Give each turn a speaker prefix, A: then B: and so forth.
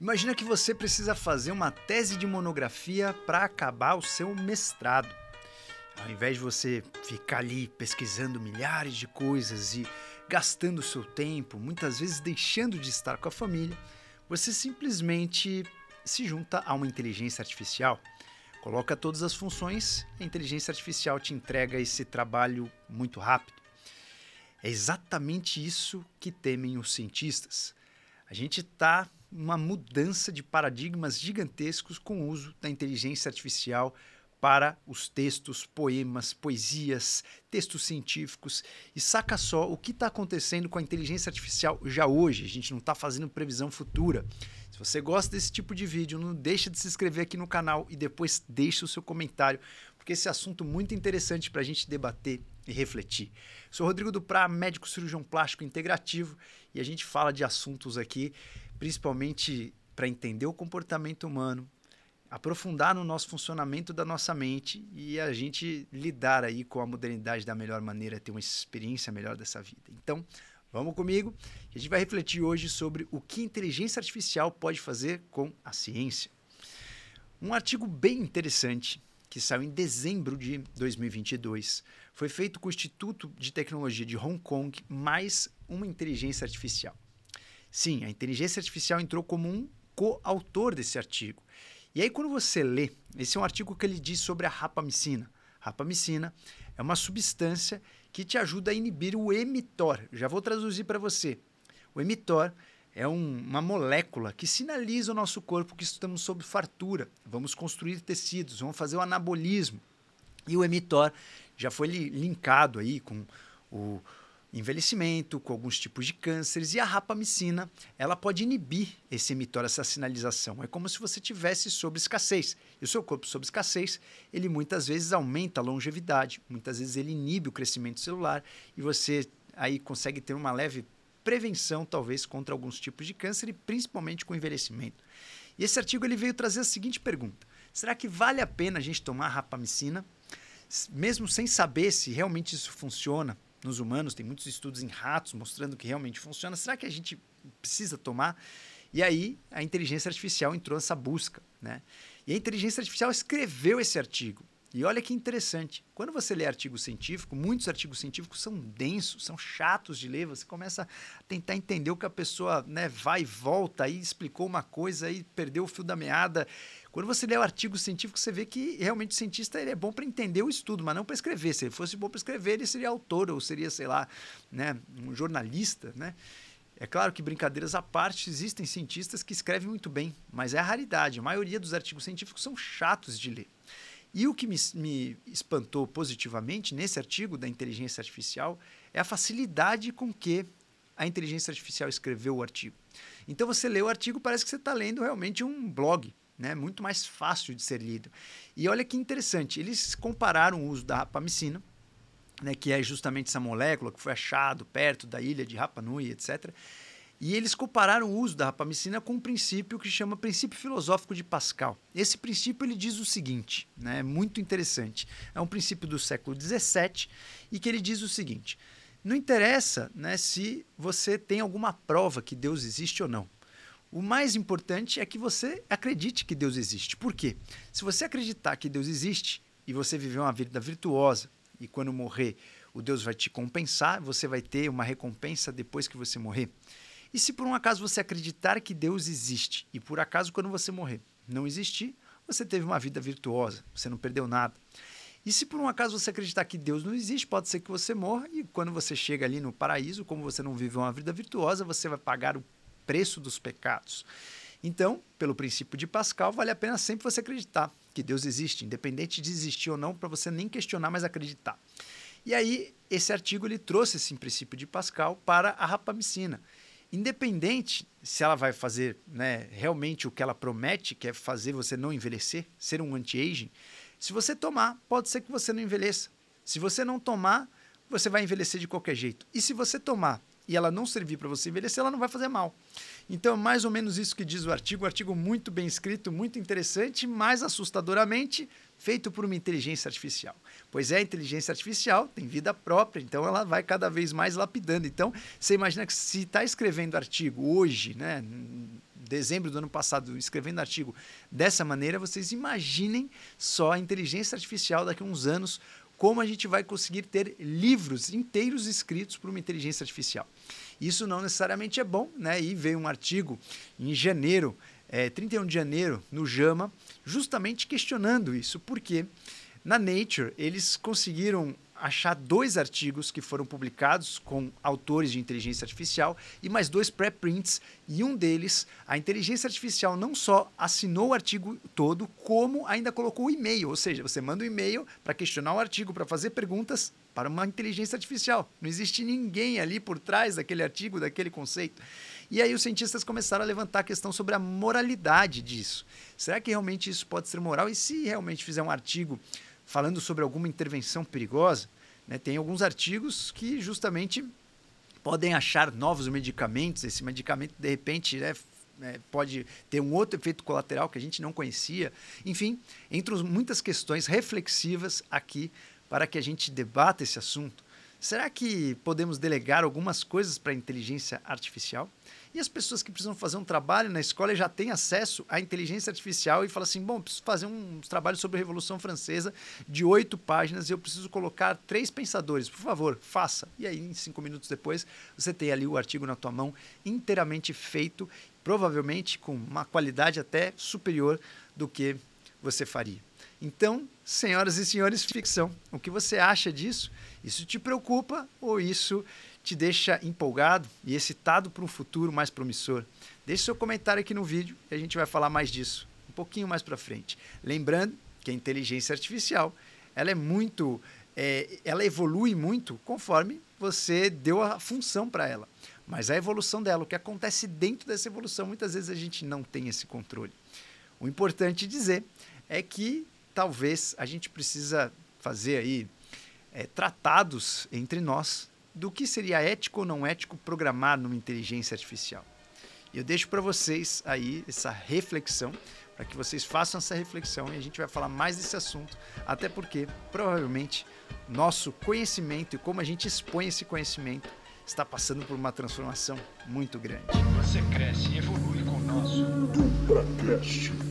A: Imagina que você precisa fazer uma tese de monografia para acabar o seu mestrado. Ao invés de você ficar ali pesquisando milhares de coisas e gastando o seu tempo, muitas vezes deixando de estar com a família, você simplesmente se junta a uma inteligência artificial, coloca todas as funções, a inteligência artificial te entrega esse trabalho muito rápido. É exatamente isso que temem os cientistas. A gente está uma mudança de paradigmas gigantescos com o uso da inteligência artificial para os textos, poemas, poesias, textos científicos. E saca só o que está acontecendo com a inteligência artificial já hoje. A gente não está fazendo previsão futura. Se você gosta desse tipo de vídeo, não deixa de se inscrever aqui no canal e depois deixa o seu comentário, porque esse assunto é muito interessante para a gente debater e refletir. Sou Rodrigo Duprá, médico cirurgião plástico integrativo, e a gente fala de assuntos aqui principalmente para entender o comportamento humano, aprofundar no nosso funcionamento da nossa mente e a gente lidar aí com a modernidade da melhor maneira, ter uma experiência melhor dessa vida. Então, vamos comigo, a gente vai refletir hoje sobre o que inteligência artificial pode fazer com a ciência. Um artigo bem interessante que saiu em dezembro de 2022 foi feito com o Instituto de Tecnologia de Hong Kong mais uma inteligência artificial. Sim, a inteligência artificial entrou como um coautor desse artigo. E aí, quando você lê, esse é um artigo que ele diz sobre a rapamicina. Rapamicina é uma substância que te ajuda a inibir o emitor. Já vou traduzir para você. O emitor é um, uma molécula que sinaliza o nosso corpo que estamos sob fartura. Vamos construir tecidos, vamos fazer o anabolismo. E o emitor já foi linkado aí com o, envelhecimento, com alguns tipos de cânceres, e a rapamicina ela pode inibir esse emitor, essa sinalização. É como se você tivesse sob escassez. E o seu corpo sob escassez, ele muitas vezes aumenta a longevidade, muitas vezes ele inibe o crescimento celular e você aí consegue ter uma leve prevenção, talvez, contra alguns tipos de câncer e principalmente com envelhecimento. E esse artigo ele veio trazer a seguinte pergunta: será que vale a pena a gente tomar rapamicina, mesmo sem saber se realmente isso funciona? nos humanos, tem muitos estudos em ratos mostrando que realmente funciona. Será que a gente precisa tomar? E aí a inteligência artificial entrou nessa busca, né? E a inteligência artificial escreveu esse artigo. E olha que interessante. Quando você lê artigo científico, muitos artigos científicos são densos, são chatos de ler. Você começa a tentar entender o que a pessoa né, vai e volta, aí explicou uma coisa, aí perdeu o fio da meada. Quando você lê o artigo científico, você vê que realmente o cientista ele é bom para entender o estudo, mas não para escrever. Se ele fosse bom para escrever, ele seria autor ou seria, sei lá, né, um jornalista, né? É claro que brincadeiras à parte, existem cientistas que escrevem muito bem, mas é a raridade. A maioria dos artigos científicos são chatos de ler. E o que me, me, espantou positivamente nesse artigo da inteligência artificial é a facilidade com que a inteligência artificial escreveu o artigo. Então você lê o artigo, parece que você está lendo realmente um blog né? Muito mais fácil de ser lido. E olha que interessante, eles compararam o uso da rapamicina, né, que é justamente essa molécula que foi achado perto da ilha de Rapa Nui, etc. E eles compararam o uso da rapamicina com um princípio que chama princípio filosófico de Pascal. Esse princípio ele diz o seguinte, né, é muito interessante. É um princípio do século XVII e que ele diz o seguinte: não interessa né, se você tem alguma prova que Deus existe ou não. O mais importante é que você acredite que Deus existe. Por quê? Se você acreditar que Deus existe e você viver uma vida virtuosa e quando morrer o Deus vai te compensar, você vai ter uma recompensa depois que você morrer. E se por um acaso você acreditar que Deus existe e por acaso quando você morrer não existir, você teve uma vida virtuosa, você não perdeu nada. E se por um acaso você acreditar que Deus não existe, pode ser que você morra e quando você chega ali no paraíso, como você não viveu uma vida virtuosa, você vai pagar o preço dos pecados. Então, pelo princípio de Pascal, vale a pena sempre você acreditar que Deus existe, independente de existir ou não, para você nem questionar, mas acreditar. E aí, esse artigo ele trouxe esse princípio de Pascal para a rapamicina. Independente se ela vai fazer né, realmente o que ela promete, que é fazer você não envelhecer, ser um anti-aging, se você tomar, pode ser que você não envelheça. Se você não tomar, você vai envelhecer de qualquer jeito. E se você tomar e ela não servir para você envelhecer, ela não vai fazer mal. Então, é mais ou menos isso que diz o artigo. Um artigo muito bem escrito, muito interessante, mas assustadoramente feito por uma inteligência artificial. Pois é, a inteligência artificial tem vida própria, então ela vai cada vez mais lapidando. Então, você imagina que se está escrevendo artigo hoje, né, dezembro do ano passado, escrevendo artigo dessa maneira, vocês imaginem só a inteligência artificial daqui a uns anos, como a gente vai conseguir ter livros inteiros escritos por uma inteligência artificial. Isso não necessariamente é bom, né? E veio um artigo em janeiro, é, 31 de janeiro, no JAMA, justamente questionando isso, porque na Nature eles conseguiram achar dois artigos que foram publicados com autores de inteligência artificial e mais dois pré-prints. E um deles, a inteligência artificial não só assinou o artigo todo, como ainda colocou o e-mail. Ou seja, você manda um e-mail para questionar o artigo, para fazer perguntas para uma inteligência artificial. Não existe ninguém ali por trás daquele artigo, daquele conceito. E aí os cientistas começaram a levantar a questão sobre a moralidade disso. Será que realmente isso pode ser moral? E se realmente fizer um artigo falando sobre alguma intervenção perigosa, né, tem alguns artigos que justamente podem achar novos medicamentos. Esse medicamento, de repente, né, é, pode ter um outro efeito colateral que a gente não conhecia. Enfim, entre muitas questões reflexivas aqui para que a gente debata esse assunto. Será que podemos delegar algumas coisas para a inteligência artificial? E as pessoas que precisam fazer um trabalho na escola já têm acesso à inteligência artificial e falam assim: bom, preciso fazer um trabalho sobre a Revolução Francesa de oito páginas e eu preciso colocar três pensadores. Por favor, faça. E aí, cinco minutos depois, você tem ali o artigo na tua mão, inteiramente feito, provavelmente com uma qualidade até superior do que você faria. Então, senhoras e senhores, ficção, o que você acha disso? Isso te preocupa ou isso te deixa empolgado e excitado para um futuro mais promissor? Deixe seu comentário aqui no vídeo e a gente vai falar mais disso um pouquinho mais para frente. Lembrando que a inteligência artificial ela é muito, é, ela evolui muito conforme você deu a função para ela. Mas a evolução dela, o que acontece dentro dessa evolução, muitas vezes a gente não tem esse controle. O importante dizer é que talvez a gente precisa fazer aí é, tratados entre nós do que seria ético ou não ético programar numa inteligência artificial. E eu deixo para vocês aí essa reflexão, para que vocês façam essa reflexão e a gente vai falar mais desse assunto, até porque provavelmente nosso conhecimento e como a gente expõe esse conhecimento está passando por uma transformação muito grande.
B: Você cresce e evolui com o nosso DupraCast.